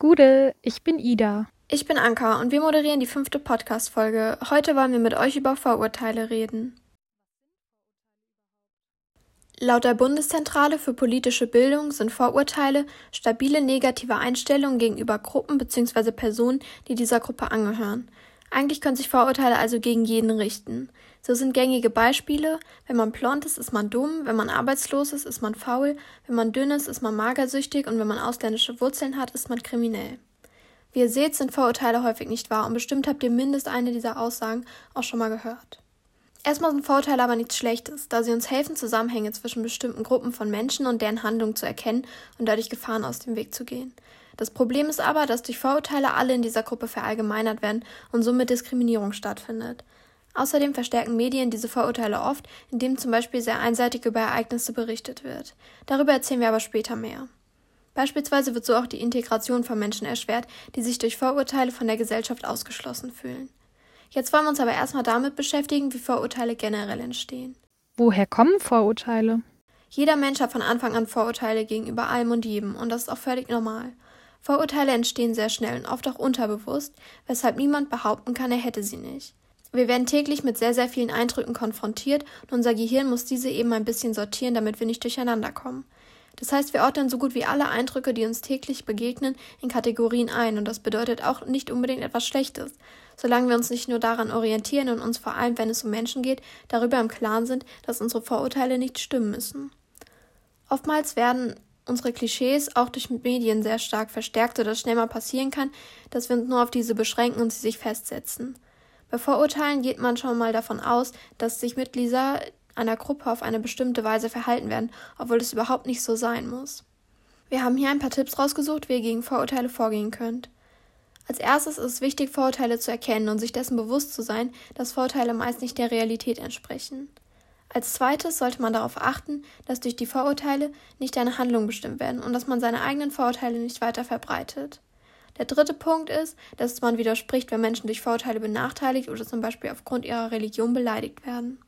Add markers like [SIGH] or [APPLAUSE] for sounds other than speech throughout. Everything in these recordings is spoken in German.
Gude, ich bin Ida. Ich bin Anka und wir moderieren die fünfte Podcast-Folge. Heute wollen wir mit euch über Vorurteile reden. Laut der Bundeszentrale für politische Bildung sind Vorurteile stabile negative Einstellungen gegenüber Gruppen bzw. Personen, die dieser Gruppe angehören. Eigentlich können sich Vorurteile also gegen jeden richten. So sind gängige Beispiele, wenn man blond ist, ist man dumm, wenn man arbeitslos ist, ist man faul, wenn man dünn ist, ist man magersüchtig und wenn man ausländische Wurzeln hat, ist man kriminell. Wie ihr seht, sind Vorurteile häufig nicht wahr und bestimmt habt ihr mindestens eine dieser Aussagen auch schon mal gehört. Erstmal sind Vorurteile aber nichts Schlechtes, da sie uns helfen, Zusammenhänge zwischen bestimmten Gruppen von Menschen und deren Handlungen zu erkennen und dadurch Gefahren aus dem Weg zu gehen. Das Problem ist aber, dass durch Vorurteile alle in dieser Gruppe verallgemeinert werden und somit Diskriminierung stattfindet. Außerdem verstärken Medien diese Vorurteile oft, indem zum Beispiel sehr einseitig über Ereignisse berichtet wird. Darüber erzählen wir aber später mehr. Beispielsweise wird so auch die Integration von Menschen erschwert, die sich durch Vorurteile von der Gesellschaft ausgeschlossen fühlen. Jetzt wollen wir uns aber erstmal damit beschäftigen, wie Vorurteile generell entstehen. Woher kommen Vorurteile? Jeder Mensch hat von Anfang an Vorurteile gegenüber allem und jedem, und das ist auch völlig normal. Vorurteile entstehen sehr schnell und oft auch unterbewusst, weshalb niemand behaupten kann, er hätte sie nicht. Wir werden täglich mit sehr, sehr vielen Eindrücken konfrontiert und unser Gehirn muss diese eben ein bisschen sortieren, damit wir nicht durcheinander kommen. Das heißt, wir ordnen so gut wie alle Eindrücke, die uns täglich begegnen, in Kategorien ein und das bedeutet auch nicht unbedingt etwas Schlechtes, solange wir uns nicht nur daran orientieren und uns vor allem, wenn es um Menschen geht, darüber im Klaren sind, dass unsere Vorurteile nicht stimmen müssen. Oftmals werden unsere Klischees auch durch Medien sehr stark verstärkt, sodass schnell mal passieren kann, dass wir uns nur auf diese beschränken und sie sich festsetzen. Bei Vorurteilen geht man schon mal davon aus, dass sich Mitglieder einer Gruppe auf eine bestimmte Weise verhalten werden, obwohl es überhaupt nicht so sein muss. Wir haben hier ein paar Tipps rausgesucht, wie ihr gegen Vorurteile vorgehen könnt. Als erstes ist es wichtig, Vorurteile zu erkennen und sich dessen bewusst zu sein, dass Vorurteile meist nicht der Realität entsprechen. Als zweites sollte man darauf achten, dass durch die Vorurteile nicht deine Handlungen bestimmt werden und dass man seine eigenen Vorurteile nicht weiter verbreitet. Der dritte Punkt ist, dass man widerspricht, wenn Menschen durch Vorurteile benachteiligt oder zum Beispiel aufgrund ihrer Religion beleidigt werden.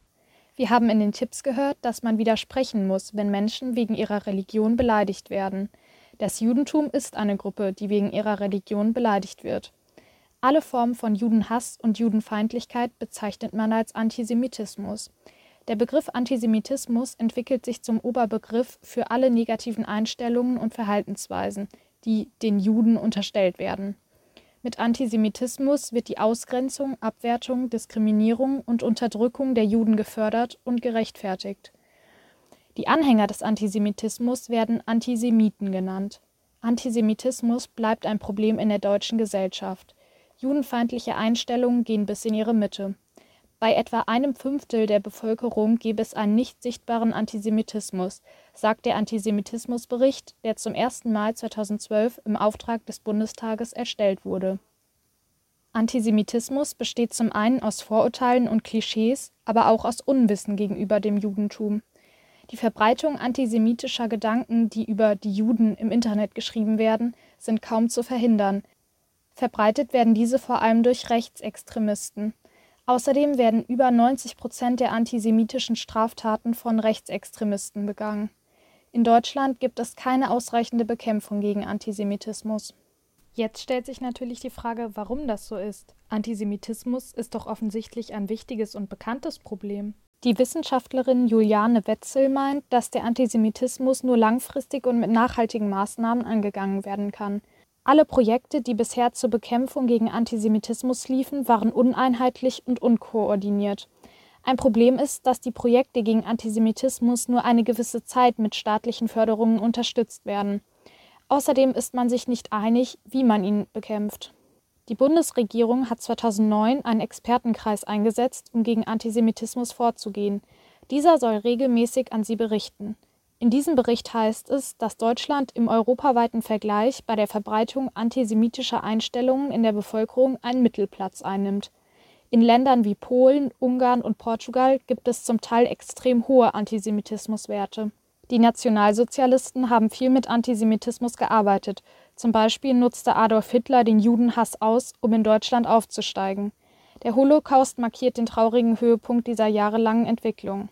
Wir haben in den Tipps gehört, dass man widersprechen muss, wenn Menschen wegen ihrer Religion beleidigt werden. Das Judentum ist eine Gruppe, die wegen ihrer Religion beleidigt wird. Alle Formen von Judenhass und Judenfeindlichkeit bezeichnet man als Antisemitismus. Der Begriff Antisemitismus entwickelt sich zum Oberbegriff für alle negativen Einstellungen und Verhaltensweisen, die den Juden unterstellt werden. Mit Antisemitismus wird die Ausgrenzung, Abwertung, Diskriminierung und Unterdrückung der Juden gefördert und gerechtfertigt. Die Anhänger des Antisemitismus werden Antisemiten genannt. Antisemitismus bleibt ein Problem in der deutschen Gesellschaft. Judenfeindliche Einstellungen gehen bis in ihre Mitte. Bei etwa einem Fünftel der Bevölkerung gäbe es einen nicht sichtbaren Antisemitismus, sagt der Antisemitismusbericht, der zum ersten Mal 2012 im Auftrag des Bundestages erstellt wurde. Antisemitismus besteht zum einen aus Vorurteilen und Klischees, aber auch aus Unwissen gegenüber dem Judentum. Die Verbreitung antisemitischer Gedanken, die über die Juden im Internet geschrieben werden, sind kaum zu verhindern. Verbreitet werden diese vor allem durch Rechtsextremisten. Außerdem werden über 90 Prozent der antisemitischen Straftaten von Rechtsextremisten begangen. In Deutschland gibt es keine ausreichende Bekämpfung gegen Antisemitismus. Jetzt stellt sich natürlich die Frage, warum das so ist. Antisemitismus ist doch offensichtlich ein wichtiges und bekanntes Problem. Die Wissenschaftlerin Juliane Wetzel meint, dass der Antisemitismus nur langfristig und mit nachhaltigen Maßnahmen angegangen werden kann. Alle Projekte, die bisher zur Bekämpfung gegen Antisemitismus liefen, waren uneinheitlich und unkoordiniert. Ein Problem ist, dass die Projekte gegen Antisemitismus nur eine gewisse Zeit mit staatlichen Förderungen unterstützt werden. Außerdem ist man sich nicht einig, wie man ihn bekämpft. Die Bundesregierung hat 2009 einen Expertenkreis eingesetzt, um gegen Antisemitismus vorzugehen. Dieser soll regelmäßig an sie berichten. In diesem Bericht heißt es, dass Deutschland im europaweiten Vergleich bei der Verbreitung antisemitischer Einstellungen in der Bevölkerung einen Mittelplatz einnimmt. In Ländern wie Polen, Ungarn und Portugal gibt es zum Teil extrem hohe Antisemitismuswerte. Die Nationalsozialisten haben viel mit Antisemitismus gearbeitet. Zum Beispiel nutzte Adolf Hitler den Judenhass aus, um in Deutschland aufzusteigen. Der Holocaust markiert den traurigen Höhepunkt dieser jahrelangen Entwicklung.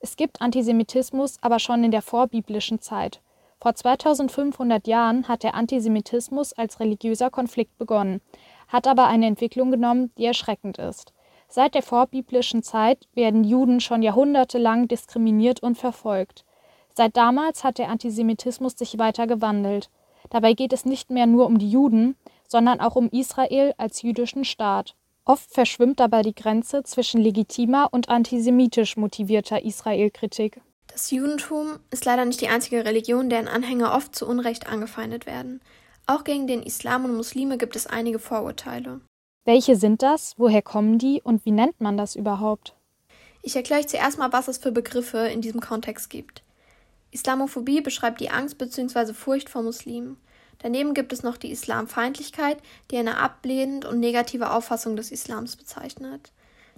Es gibt Antisemitismus aber schon in der vorbiblischen Zeit. Vor 2500 Jahren hat der Antisemitismus als religiöser Konflikt begonnen, hat aber eine Entwicklung genommen, die erschreckend ist. Seit der vorbiblischen Zeit werden Juden schon jahrhundertelang diskriminiert und verfolgt. Seit damals hat der Antisemitismus sich weiter gewandelt. Dabei geht es nicht mehr nur um die Juden, sondern auch um Israel als jüdischen Staat. Oft verschwimmt dabei die Grenze zwischen legitimer und antisemitisch motivierter Israelkritik. Das Judentum ist leider nicht die einzige Religion, deren Anhänger oft zu Unrecht angefeindet werden. Auch gegen den Islam und Muslime gibt es einige Vorurteile. Welche sind das? Woher kommen die? Und wie nennt man das überhaupt? Ich erkläre euch zuerst mal, was es für Begriffe in diesem Kontext gibt. Islamophobie beschreibt die Angst bzw. Furcht vor Muslimen. Daneben gibt es noch die Islamfeindlichkeit, die eine ablehnend und negative Auffassung des Islams bezeichnet.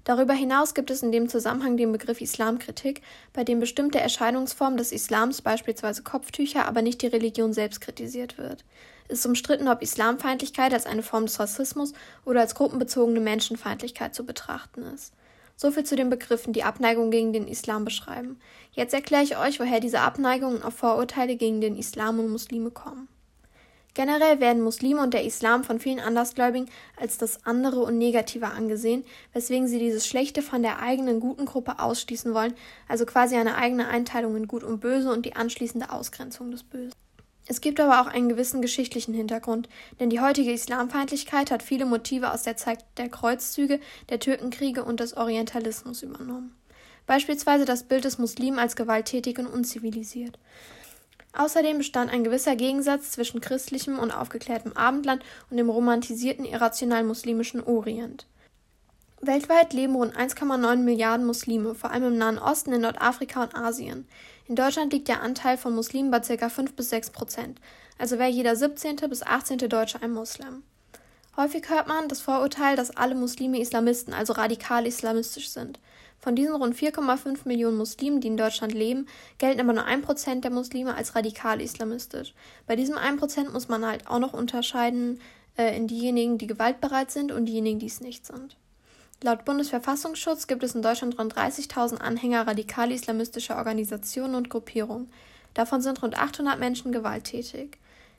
Darüber hinaus gibt es in dem Zusammenhang den Begriff Islamkritik, bei dem bestimmte Erscheinungsformen des Islams, beispielsweise Kopftücher, aber nicht die Religion selbst kritisiert wird. Es ist umstritten, ob Islamfeindlichkeit als eine Form des Rassismus oder als gruppenbezogene Menschenfeindlichkeit zu betrachten ist. Soviel zu den Begriffen, die Abneigung gegen den Islam beschreiben. Jetzt erkläre ich euch, woher diese Abneigungen auf Vorurteile gegen den Islam und Muslime kommen. Generell werden Muslime und der Islam von vielen Andersgläubigen als das andere und negative angesehen, weswegen sie dieses Schlechte von der eigenen guten Gruppe ausschließen wollen, also quasi eine eigene Einteilung in Gut und Böse und die anschließende Ausgrenzung des Bösen. Es gibt aber auch einen gewissen geschichtlichen Hintergrund, denn die heutige Islamfeindlichkeit hat viele Motive aus der Zeit der Kreuzzüge, der Türkenkriege und des Orientalismus übernommen. Beispielsweise das Bild des Muslimen als gewalttätig und unzivilisiert. Außerdem bestand ein gewisser Gegensatz zwischen christlichem und aufgeklärtem Abendland und dem romantisierten irrational muslimischen Orient. Weltweit leben rund 1,9 Milliarden Muslime, vor allem im Nahen Osten, in Nordafrika und Asien. In Deutschland liegt der Anteil von Muslimen bei ca. 5 bis 6 Prozent, also wäre jeder 17. bis 18. Deutsche ein Muslim. Häufig hört man das Vorurteil, dass alle Muslime Islamisten, also radikal islamistisch sind. Von diesen rund 4,5 Millionen Muslimen, die in Deutschland leben, gelten aber nur 1% der Muslime als radikal islamistisch. Bei diesem 1% muss man halt auch noch unterscheiden äh, in diejenigen, die gewaltbereit sind und diejenigen, die es nicht sind. Laut Bundesverfassungsschutz gibt es in Deutschland rund 30.000 Anhänger radikal-islamistischer Organisationen und Gruppierungen. Davon sind rund 800 Menschen gewalttätig.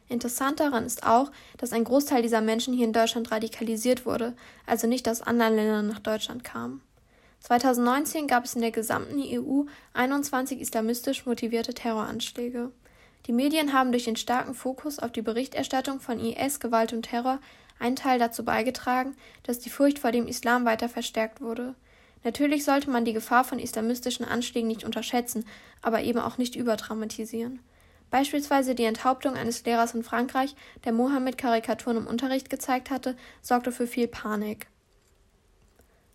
Interessant daran ist auch, dass ein Großteil dieser Menschen hier in Deutschland radikalisiert wurde, also nicht aus anderen Ländern nach Deutschland kam. 2019 gab es in der gesamten EU 21 islamistisch motivierte Terroranschläge. Die Medien haben durch den starken Fokus auf die Berichterstattung von IS, Gewalt und Terror einen Teil dazu beigetragen, dass die Furcht vor dem Islam weiter verstärkt wurde. Natürlich sollte man die Gefahr von islamistischen Anschlägen nicht unterschätzen, aber eben auch nicht überdramatisieren. Beispielsweise die Enthauptung eines Lehrers in Frankreich, der Mohammed Karikaturen im Unterricht gezeigt hatte, sorgte für viel Panik.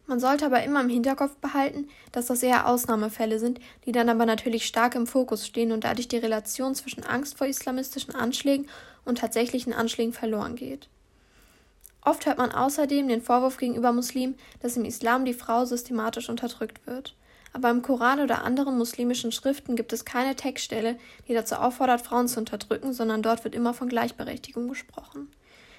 Man sollte aber immer im Hinterkopf behalten, dass das eher Ausnahmefälle sind, die dann aber natürlich stark im Fokus stehen und dadurch die Relation zwischen Angst vor islamistischen Anschlägen und tatsächlichen Anschlägen verloren geht. Oft hört man außerdem den Vorwurf gegenüber Muslimen, dass im Islam die Frau systematisch unterdrückt wird. Aber im Koran oder anderen muslimischen Schriften gibt es keine Textstelle, die dazu auffordert, Frauen zu unterdrücken, sondern dort wird immer von Gleichberechtigung gesprochen.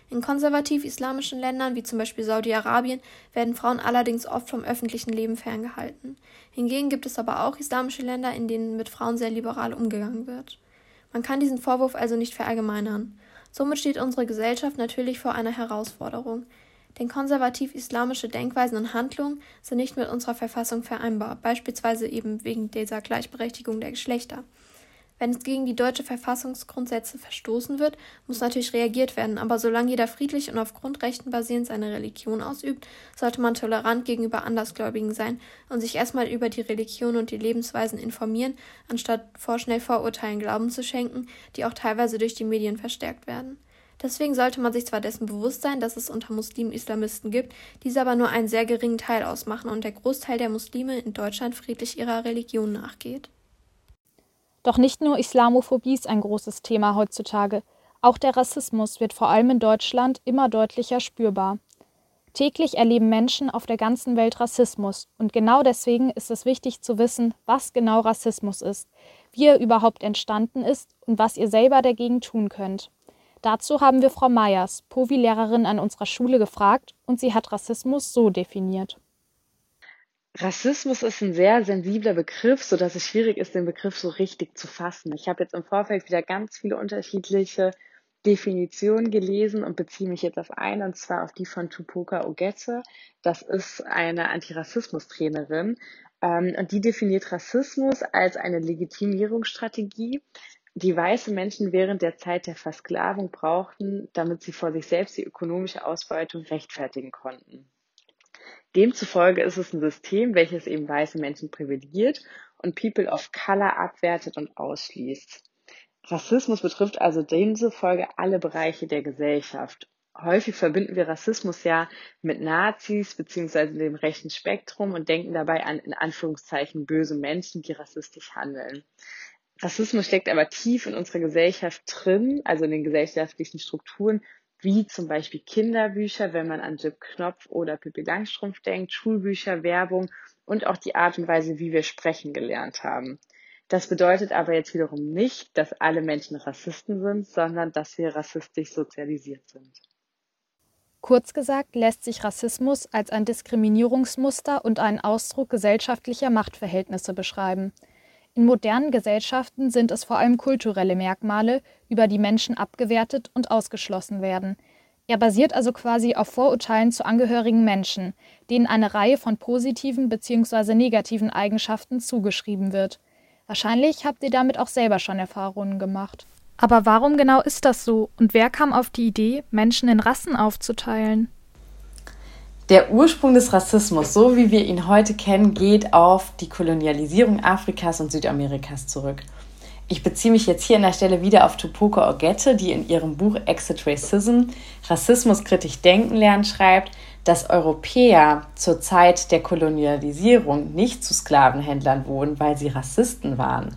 In konservativ-islamischen Ländern, wie zum Beispiel Saudi-Arabien, werden Frauen allerdings oft vom öffentlichen Leben ferngehalten. Hingegen gibt es aber auch islamische Länder, in denen mit Frauen sehr liberal umgegangen wird. Man kann diesen Vorwurf also nicht verallgemeinern. Somit steht unsere Gesellschaft natürlich vor einer Herausforderung. Denn konservativ-islamische Denkweisen und Handlungen sind nicht mit unserer Verfassung vereinbar, beispielsweise eben wegen dieser Gleichberechtigung der Geschlechter. Wenn es gegen die deutsche Verfassungsgrundsätze verstoßen wird, muss natürlich reagiert werden, aber solange jeder friedlich und auf Grundrechten basierend seine Religion ausübt, sollte man tolerant gegenüber Andersgläubigen sein und sich erstmal über die Religion und die Lebensweisen informieren, anstatt vorschnell Vorurteilen Glauben zu schenken, die auch teilweise durch die Medien verstärkt werden. Deswegen sollte man sich zwar dessen bewusst sein, dass es unter Muslimen Islamisten gibt, diese aber nur einen sehr geringen Teil ausmachen und der Großteil der Muslime in Deutschland friedlich ihrer Religion nachgeht. Doch nicht nur Islamophobie ist ein großes Thema heutzutage, auch der Rassismus wird vor allem in Deutschland immer deutlicher spürbar. Täglich erleben Menschen auf der ganzen Welt Rassismus und genau deswegen ist es wichtig zu wissen, was genau Rassismus ist, wie er überhaupt entstanden ist und was ihr selber dagegen tun könnt. Dazu haben wir Frau Meyers, Povi-Lehrerin an unserer Schule, gefragt und sie hat Rassismus so definiert. Rassismus ist ein sehr sensibler Begriff, so dass es schwierig ist, den Begriff so richtig zu fassen. Ich habe jetzt im Vorfeld wieder ganz viele unterschiedliche Definition gelesen und beziehe mich jetzt auf eine, und zwar auf die von Tupoka Ogette. Das ist eine Antirassismus-Trainerin. Ähm, und die definiert Rassismus als eine Legitimierungsstrategie, die weiße Menschen während der Zeit der Versklavung brauchten, damit sie vor sich selbst die ökonomische Ausbeutung rechtfertigen konnten. Demzufolge ist es ein System, welches eben weiße Menschen privilegiert und People of Color abwertet und ausschließt. Rassismus betrifft also demzufolge alle Bereiche der Gesellschaft. Häufig verbinden wir Rassismus ja mit Nazis beziehungsweise dem rechten Spektrum und denken dabei an in Anführungszeichen böse Menschen, die rassistisch handeln. Rassismus steckt aber tief in unserer Gesellschaft drin, also in den gesellschaftlichen Strukturen, wie zum Beispiel Kinderbücher, wenn man an Jip Knopf oder Pippi Langstrumpf denkt, Schulbücher, Werbung und auch die Art und Weise, wie wir sprechen gelernt haben. Das bedeutet aber jetzt wiederum nicht, dass alle Menschen Rassisten sind, sondern dass wir rassistisch sozialisiert sind. Kurz gesagt lässt sich Rassismus als ein Diskriminierungsmuster und einen Ausdruck gesellschaftlicher Machtverhältnisse beschreiben. In modernen Gesellschaften sind es vor allem kulturelle Merkmale, über die Menschen abgewertet und ausgeschlossen werden. Er basiert also quasi auf Vorurteilen zu angehörigen Menschen, denen eine Reihe von positiven bzw. negativen Eigenschaften zugeschrieben wird. Wahrscheinlich habt ihr damit auch selber schon Erfahrungen gemacht. Aber warum genau ist das so und wer kam auf die Idee, Menschen in Rassen aufzuteilen? Der Ursprung des Rassismus, so wie wir ihn heute kennen, geht auf die Kolonialisierung Afrikas und Südamerikas zurück. Ich beziehe mich jetzt hier an der Stelle wieder auf Tupoka Ogette, die in ihrem Buch Exit Racism Rassismus kritisch denken lernen schreibt, dass Europäer zur Zeit der Kolonialisierung nicht zu Sklavenhändlern wurden, weil sie Rassisten waren,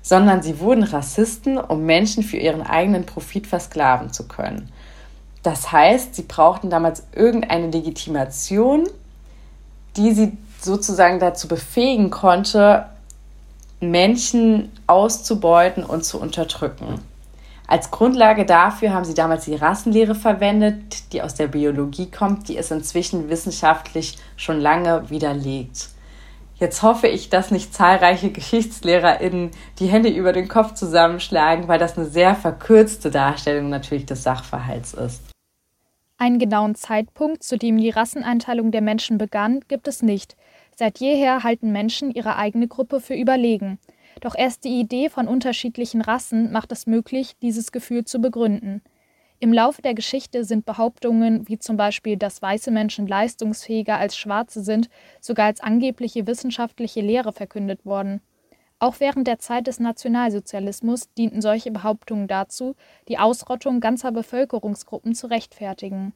sondern sie wurden Rassisten, um Menschen für ihren eigenen Profit versklaven zu können. Das heißt, sie brauchten damals irgendeine Legitimation, die sie sozusagen dazu befähigen konnte, Menschen auszubeuten und zu unterdrücken. Als Grundlage dafür haben sie damals die Rassenlehre verwendet, die aus der Biologie kommt, die ist inzwischen wissenschaftlich schon lange widerlegt. Jetzt hoffe ich, dass nicht zahlreiche [LAUGHS] GeschichtslehrerInnen die Hände über den Kopf zusammenschlagen, weil das eine sehr verkürzte Darstellung natürlich des Sachverhalts ist. Einen genauen Zeitpunkt, zu dem die Rasseneinteilung der Menschen begann, gibt es nicht. Seit jeher halten Menschen ihre eigene Gruppe für überlegen. Doch erst die Idee von unterschiedlichen Rassen macht es möglich, dieses Gefühl zu begründen. Im Laufe der Geschichte sind Behauptungen wie zum Beispiel, dass weiße Menschen leistungsfähiger als schwarze sind, sogar als angebliche wissenschaftliche Lehre verkündet worden. Auch während der Zeit des Nationalsozialismus dienten solche Behauptungen dazu, die Ausrottung ganzer Bevölkerungsgruppen zu rechtfertigen.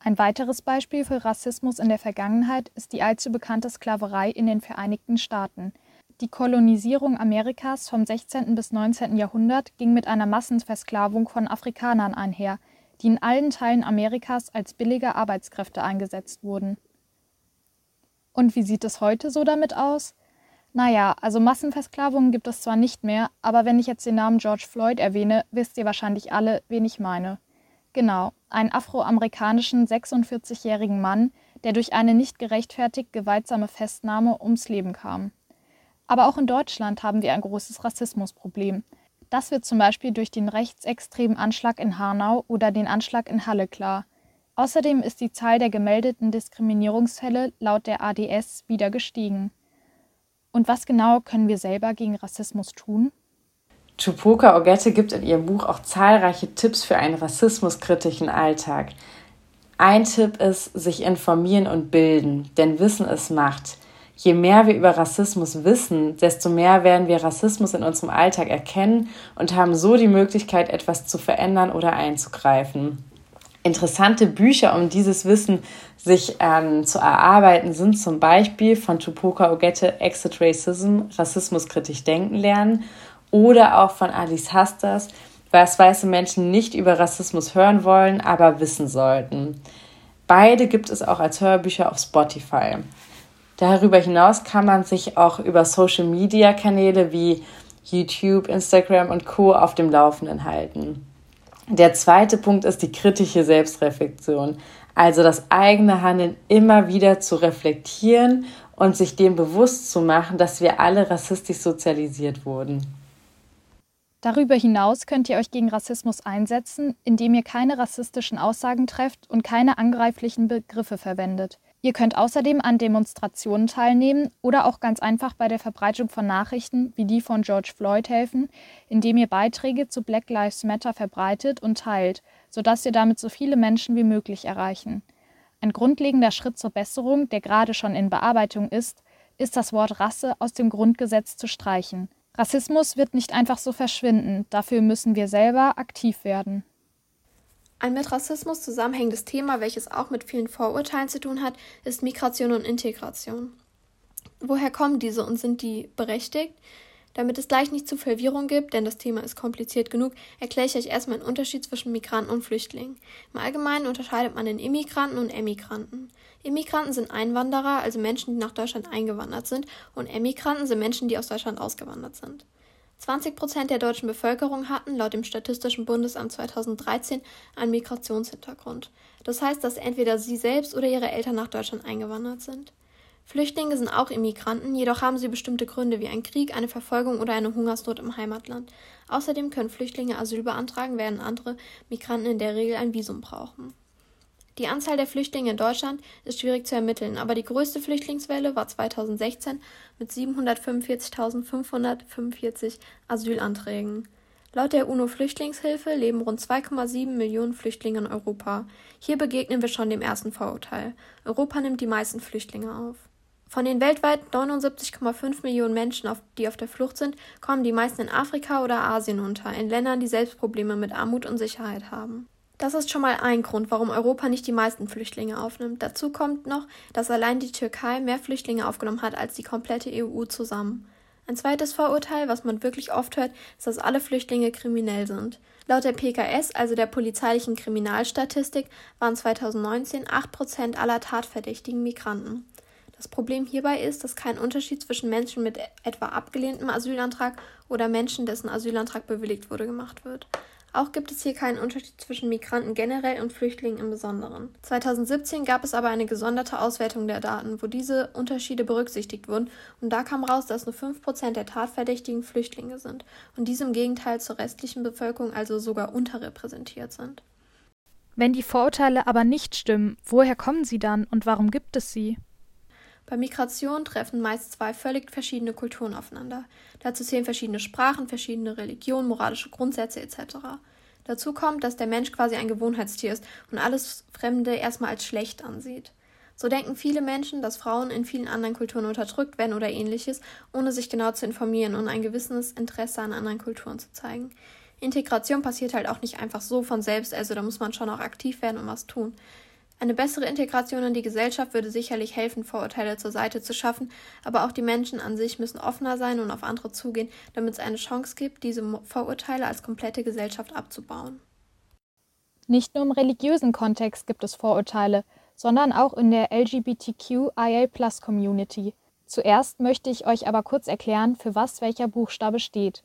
Ein weiteres Beispiel für Rassismus in der Vergangenheit ist die allzu bekannte Sklaverei in den Vereinigten Staaten – die Kolonisierung Amerikas vom 16. bis 19. Jahrhundert ging mit einer Massenversklavung von Afrikanern einher, die in allen Teilen Amerikas als billige Arbeitskräfte eingesetzt wurden. Und wie sieht es heute so damit aus? Naja, also Massenversklavungen gibt es zwar nicht mehr, aber wenn ich jetzt den Namen George Floyd erwähne, wisst ihr wahrscheinlich alle, wen ich meine. Genau, einen afroamerikanischen 46-jährigen Mann, der durch eine nicht gerechtfertigt gewaltsame Festnahme ums Leben kam. Aber auch in Deutschland haben wir ein großes Rassismusproblem. Das wird zum Beispiel durch den rechtsextremen Anschlag in Hanau oder den Anschlag in Halle klar. Außerdem ist die Zahl der gemeldeten Diskriminierungsfälle laut der ADS wieder gestiegen. Und was genau können wir selber gegen Rassismus tun? Chupuka Ogette gibt in ihrem Buch auch zahlreiche Tipps für einen rassismuskritischen Alltag. Ein Tipp ist, sich informieren und bilden, denn Wissen ist Macht. Je mehr wir über Rassismus wissen, desto mehr werden wir Rassismus in unserem Alltag erkennen und haben so die Möglichkeit, etwas zu verändern oder einzugreifen. Interessante Bücher, um dieses Wissen sich ähm, zu erarbeiten, sind zum Beispiel von Tupoka Ogette Exit Racism, Rassismus kritisch denken lernen oder auch von Alice Hastas, was weiße Menschen nicht über Rassismus hören wollen, aber wissen sollten. Beide gibt es auch als Hörbücher auf Spotify. Darüber hinaus kann man sich auch über Social-Media-Kanäle wie YouTube, Instagram und Co auf dem Laufenden halten. Der zweite Punkt ist die kritische Selbstreflexion, also das eigene Handeln immer wieder zu reflektieren und sich dem bewusst zu machen, dass wir alle rassistisch sozialisiert wurden. Darüber hinaus könnt ihr euch gegen Rassismus einsetzen, indem ihr keine rassistischen Aussagen trefft und keine angreiflichen Begriffe verwendet. Ihr könnt außerdem an Demonstrationen teilnehmen oder auch ganz einfach bei der Verbreitung von Nachrichten wie die von George Floyd helfen, indem ihr Beiträge zu Black Lives Matter verbreitet und teilt, sodass ihr damit so viele Menschen wie möglich erreichen. Ein grundlegender Schritt zur Besserung, der gerade schon in Bearbeitung ist, ist das Wort Rasse aus dem Grundgesetz zu streichen. Rassismus wird nicht einfach so verschwinden, dafür müssen wir selber aktiv werden. Ein mit Rassismus zusammenhängendes Thema, welches auch mit vielen Vorurteilen zu tun hat, ist Migration und Integration. Woher kommen diese und sind die berechtigt? Damit es gleich nicht zu Verwirrung gibt, denn das Thema ist kompliziert genug, erkläre ich euch erstmal einen Unterschied zwischen Migranten und Flüchtlingen. Im Allgemeinen unterscheidet man in Immigranten und Emigranten. Immigranten sind Einwanderer, also Menschen, die nach Deutschland eingewandert sind, und Emigranten sind Menschen, die aus Deutschland ausgewandert sind. 20 Prozent der deutschen Bevölkerung hatten laut dem Statistischen Bundesamt 2013 einen Migrationshintergrund. Das heißt, dass entweder sie selbst oder ihre Eltern nach Deutschland eingewandert sind. Flüchtlinge sind auch Immigranten, jedoch haben sie bestimmte Gründe wie ein Krieg, eine Verfolgung oder eine Hungersnot im Heimatland. Außerdem können Flüchtlinge Asyl beantragen, während andere Migranten in der Regel ein Visum brauchen. Die Anzahl der Flüchtlinge in Deutschland ist schwierig zu ermitteln, aber die größte Flüchtlingswelle war 2016 mit 745.545 Asylanträgen. Laut der UNO-Flüchtlingshilfe leben rund 2,7 Millionen Flüchtlinge in Europa. Hier begegnen wir schon dem ersten Vorurteil. Europa nimmt die meisten Flüchtlinge auf. Von den weltweit 79,5 Millionen Menschen, die auf der Flucht sind, kommen die meisten in Afrika oder Asien unter, in Ländern, die selbst Probleme mit Armut und Sicherheit haben. Das ist schon mal ein Grund, warum Europa nicht die meisten Flüchtlinge aufnimmt. Dazu kommt noch, dass allein die Türkei mehr Flüchtlinge aufgenommen hat als die komplette EU zusammen. Ein zweites Vorurteil, was man wirklich oft hört, ist, dass alle Flüchtlinge kriminell sind. Laut der PKS, also der polizeilichen Kriminalstatistik, waren 2019 8% aller tatverdächtigen Migranten. Das Problem hierbei ist, dass kein Unterschied zwischen Menschen mit etwa abgelehntem Asylantrag oder Menschen, dessen Asylantrag bewilligt wurde, gemacht wird. Auch gibt es hier keinen Unterschied zwischen Migranten generell und Flüchtlingen im Besonderen. 2017 gab es aber eine gesonderte Auswertung der Daten, wo diese Unterschiede berücksichtigt wurden, und da kam raus, dass nur 5% der Tatverdächtigen Flüchtlinge sind und diese im Gegenteil zur restlichen Bevölkerung also sogar unterrepräsentiert sind. Wenn die Vorurteile aber nicht stimmen, woher kommen sie dann und warum gibt es sie? Bei Migration treffen meist zwei völlig verschiedene Kulturen aufeinander. Dazu zählen verschiedene Sprachen, verschiedene Religionen, moralische Grundsätze etc. Dazu kommt, dass der Mensch quasi ein Gewohnheitstier ist und alles Fremde erstmal als schlecht ansieht. So denken viele Menschen, dass Frauen in vielen anderen Kulturen unterdrückt werden oder ähnliches, ohne sich genau zu informieren und ein gewisses Interesse an anderen Kulturen zu zeigen. Integration passiert halt auch nicht einfach so von selbst, also da muss man schon auch aktiv werden und was tun. Eine bessere Integration in die Gesellschaft würde sicherlich helfen, Vorurteile zur Seite zu schaffen, aber auch die Menschen an sich müssen offener sein und auf andere zugehen, damit es eine Chance gibt, diese Vorurteile als komplette Gesellschaft abzubauen. Nicht nur im religiösen Kontext gibt es Vorurteile, sondern auch in der LGBTQIA-Plus-Community. Zuerst möchte ich euch aber kurz erklären, für was welcher Buchstabe steht.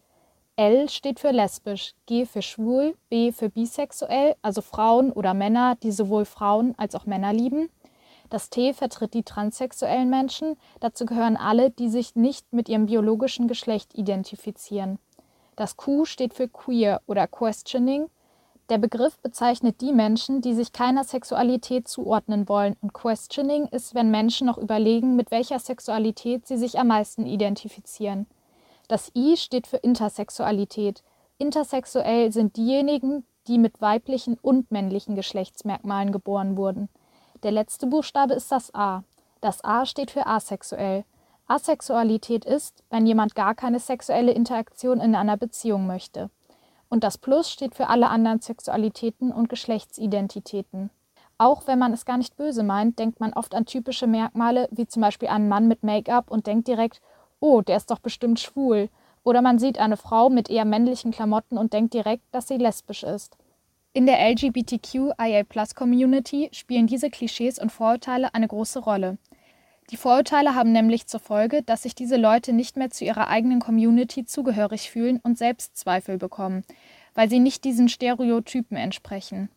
L steht für lesbisch, G für schwul, B für bisexuell, also Frauen oder Männer, die sowohl Frauen als auch Männer lieben. Das T vertritt die transsexuellen Menschen, dazu gehören alle, die sich nicht mit ihrem biologischen Geschlecht identifizieren. Das Q steht für queer oder questioning. Der Begriff bezeichnet die Menschen, die sich keiner Sexualität zuordnen wollen, und questioning ist, wenn Menschen noch überlegen, mit welcher Sexualität sie sich am meisten identifizieren. Das I steht für Intersexualität. Intersexuell sind diejenigen, die mit weiblichen und männlichen Geschlechtsmerkmalen geboren wurden. Der letzte Buchstabe ist das A. Das A steht für asexuell. Asexualität ist, wenn jemand gar keine sexuelle Interaktion in einer Beziehung möchte. Und das Plus steht für alle anderen Sexualitäten und Geschlechtsidentitäten. Auch wenn man es gar nicht böse meint, denkt man oft an typische Merkmale, wie zum Beispiel einen Mann mit Make-up und denkt direkt, oh, der ist doch bestimmt schwul. Oder man sieht eine Frau mit eher männlichen Klamotten und denkt direkt, dass sie lesbisch ist. In der LGBTQIA-Plus-Community spielen diese Klischees und Vorurteile eine große Rolle. Die Vorurteile haben nämlich zur Folge, dass sich diese Leute nicht mehr zu ihrer eigenen Community zugehörig fühlen und Selbstzweifel bekommen, weil sie nicht diesen Stereotypen entsprechen.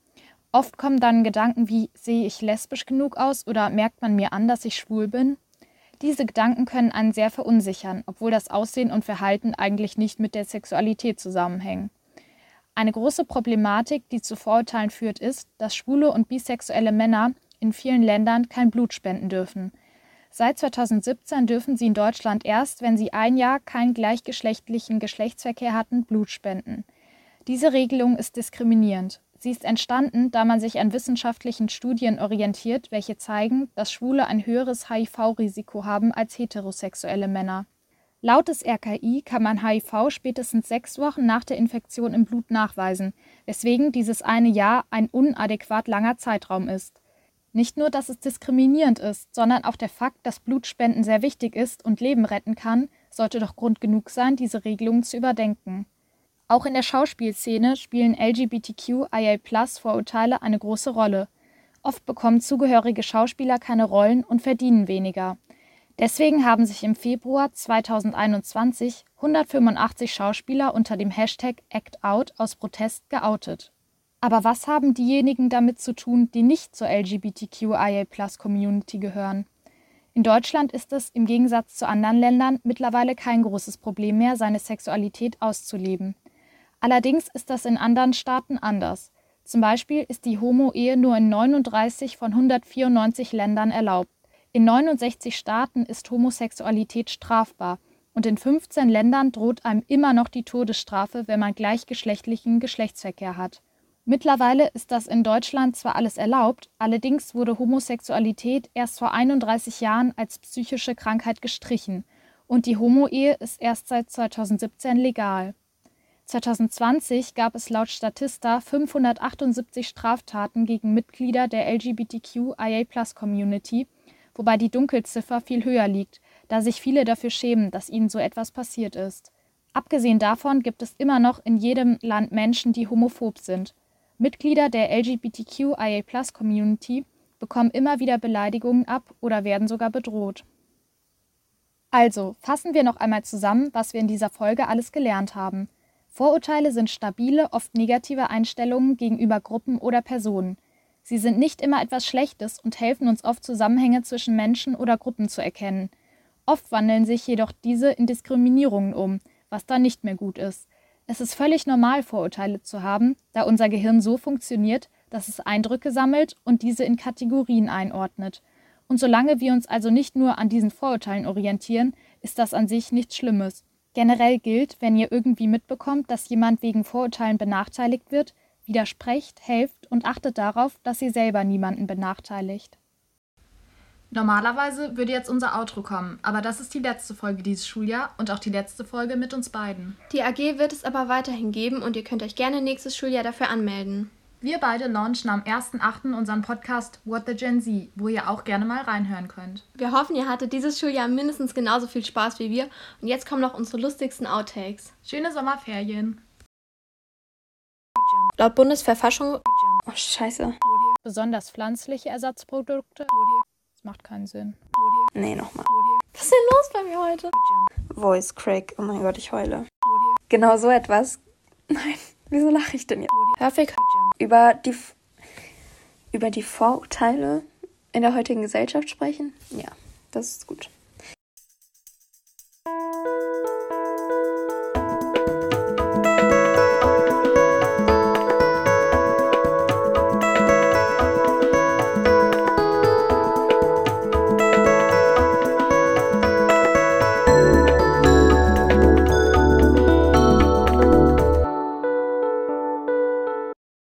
Oft kommen dann Gedanken wie, sehe ich lesbisch genug aus oder merkt man mir an, dass ich schwul bin? Diese Gedanken können einen sehr verunsichern, obwohl das Aussehen und Verhalten eigentlich nicht mit der Sexualität zusammenhängen. Eine große Problematik, die zu Vorurteilen führt, ist, dass schwule und bisexuelle Männer in vielen Ländern kein Blut spenden dürfen. Seit 2017 dürfen sie in Deutschland erst, wenn sie ein Jahr keinen gleichgeschlechtlichen Geschlechtsverkehr hatten, Blut spenden. Diese Regelung ist diskriminierend. Sie ist entstanden, da man sich an wissenschaftlichen Studien orientiert, welche zeigen, dass Schwule ein höheres HIV-Risiko haben als heterosexuelle Männer. Laut des RKI kann man HIV spätestens sechs Wochen nach der Infektion im Blut nachweisen, weswegen dieses eine Jahr ein unadäquat langer Zeitraum ist. Nicht nur, dass es diskriminierend ist, sondern auch der Fakt, dass Blutspenden sehr wichtig ist und Leben retten kann, sollte doch Grund genug sein, diese Regelungen zu überdenken. Auch in der Schauspielszene spielen LGBTQIA-Vorurteile eine große Rolle. Oft bekommen zugehörige Schauspieler keine Rollen und verdienen weniger. Deswegen haben sich im Februar 2021 185 Schauspieler unter dem Hashtag ActOut aus Protest geoutet. Aber was haben diejenigen damit zu tun, die nicht zur LGBTQIA-Community gehören? In Deutschland ist es im Gegensatz zu anderen Ländern mittlerweile kein großes Problem mehr, seine Sexualität auszuleben. Allerdings ist das in anderen Staaten anders. Zum Beispiel ist die Homo-Ehe nur in 39 von 194 Ländern erlaubt. In 69 Staaten ist Homosexualität strafbar und in 15 Ländern droht einem immer noch die Todesstrafe, wenn man gleichgeschlechtlichen Geschlechtsverkehr hat. Mittlerweile ist das in Deutschland zwar alles erlaubt, allerdings wurde Homosexualität erst vor 31 Jahren als psychische Krankheit gestrichen und die Homo-Ehe ist erst seit 2017 legal. 2020 gab es laut Statista 578 Straftaten gegen Mitglieder der LGBTQIA-Community, wobei die Dunkelziffer viel höher liegt, da sich viele dafür schämen, dass ihnen so etwas passiert ist. Abgesehen davon gibt es immer noch in jedem Land Menschen, die homophob sind. Mitglieder der LGBTQIA-Community bekommen immer wieder Beleidigungen ab oder werden sogar bedroht. Also, fassen wir noch einmal zusammen, was wir in dieser Folge alles gelernt haben. Vorurteile sind stabile, oft negative Einstellungen gegenüber Gruppen oder Personen. Sie sind nicht immer etwas Schlechtes und helfen uns oft Zusammenhänge zwischen Menschen oder Gruppen zu erkennen. Oft wandeln sich jedoch diese in Diskriminierungen um, was dann nicht mehr gut ist. Es ist völlig normal, Vorurteile zu haben, da unser Gehirn so funktioniert, dass es Eindrücke sammelt und diese in Kategorien einordnet. Und solange wir uns also nicht nur an diesen Vorurteilen orientieren, ist das an sich nichts Schlimmes. Generell gilt, wenn ihr irgendwie mitbekommt, dass jemand wegen Vorurteilen benachteiligt wird, widersprecht, helft und achtet darauf, dass ihr selber niemanden benachteiligt. Normalerweise würde jetzt unser Outro kommen, aber das ist die letzte Folge dieses Schuljahr und auch die letzte Folge mit uns beiden. Die AG wird es aber weiterhin geben und ihr könnt euch gerne nächstes Schuljahr dafür anmelden. Wir beide launchen am 1.8. unseren Podcast What the Gen Z, wo ihr auch gerne mal reinhören könnt. Wir hoffen, ihr hattet dieses Schuljahr mindestens genauso viel Spaß wie wir und jetzt kommen noch unsere lustigsten Outtakes. Schöne Sommerferien. Laut Bundesverfassung. Oh, Scheiße. Besonders pflanzliche Ersatzprodukte macht keinen Sinn. Nee, nochmal. Was ist denn los bei mir heute? Voice Crack. Oh mein Gott, ich heule. Genau so etwas. Nein, wieso lache ich denn jetzt? Perfekt. Über die, über die Vorurteile in der heutigen Gesellschaft sprechen? Ja, das ist gut.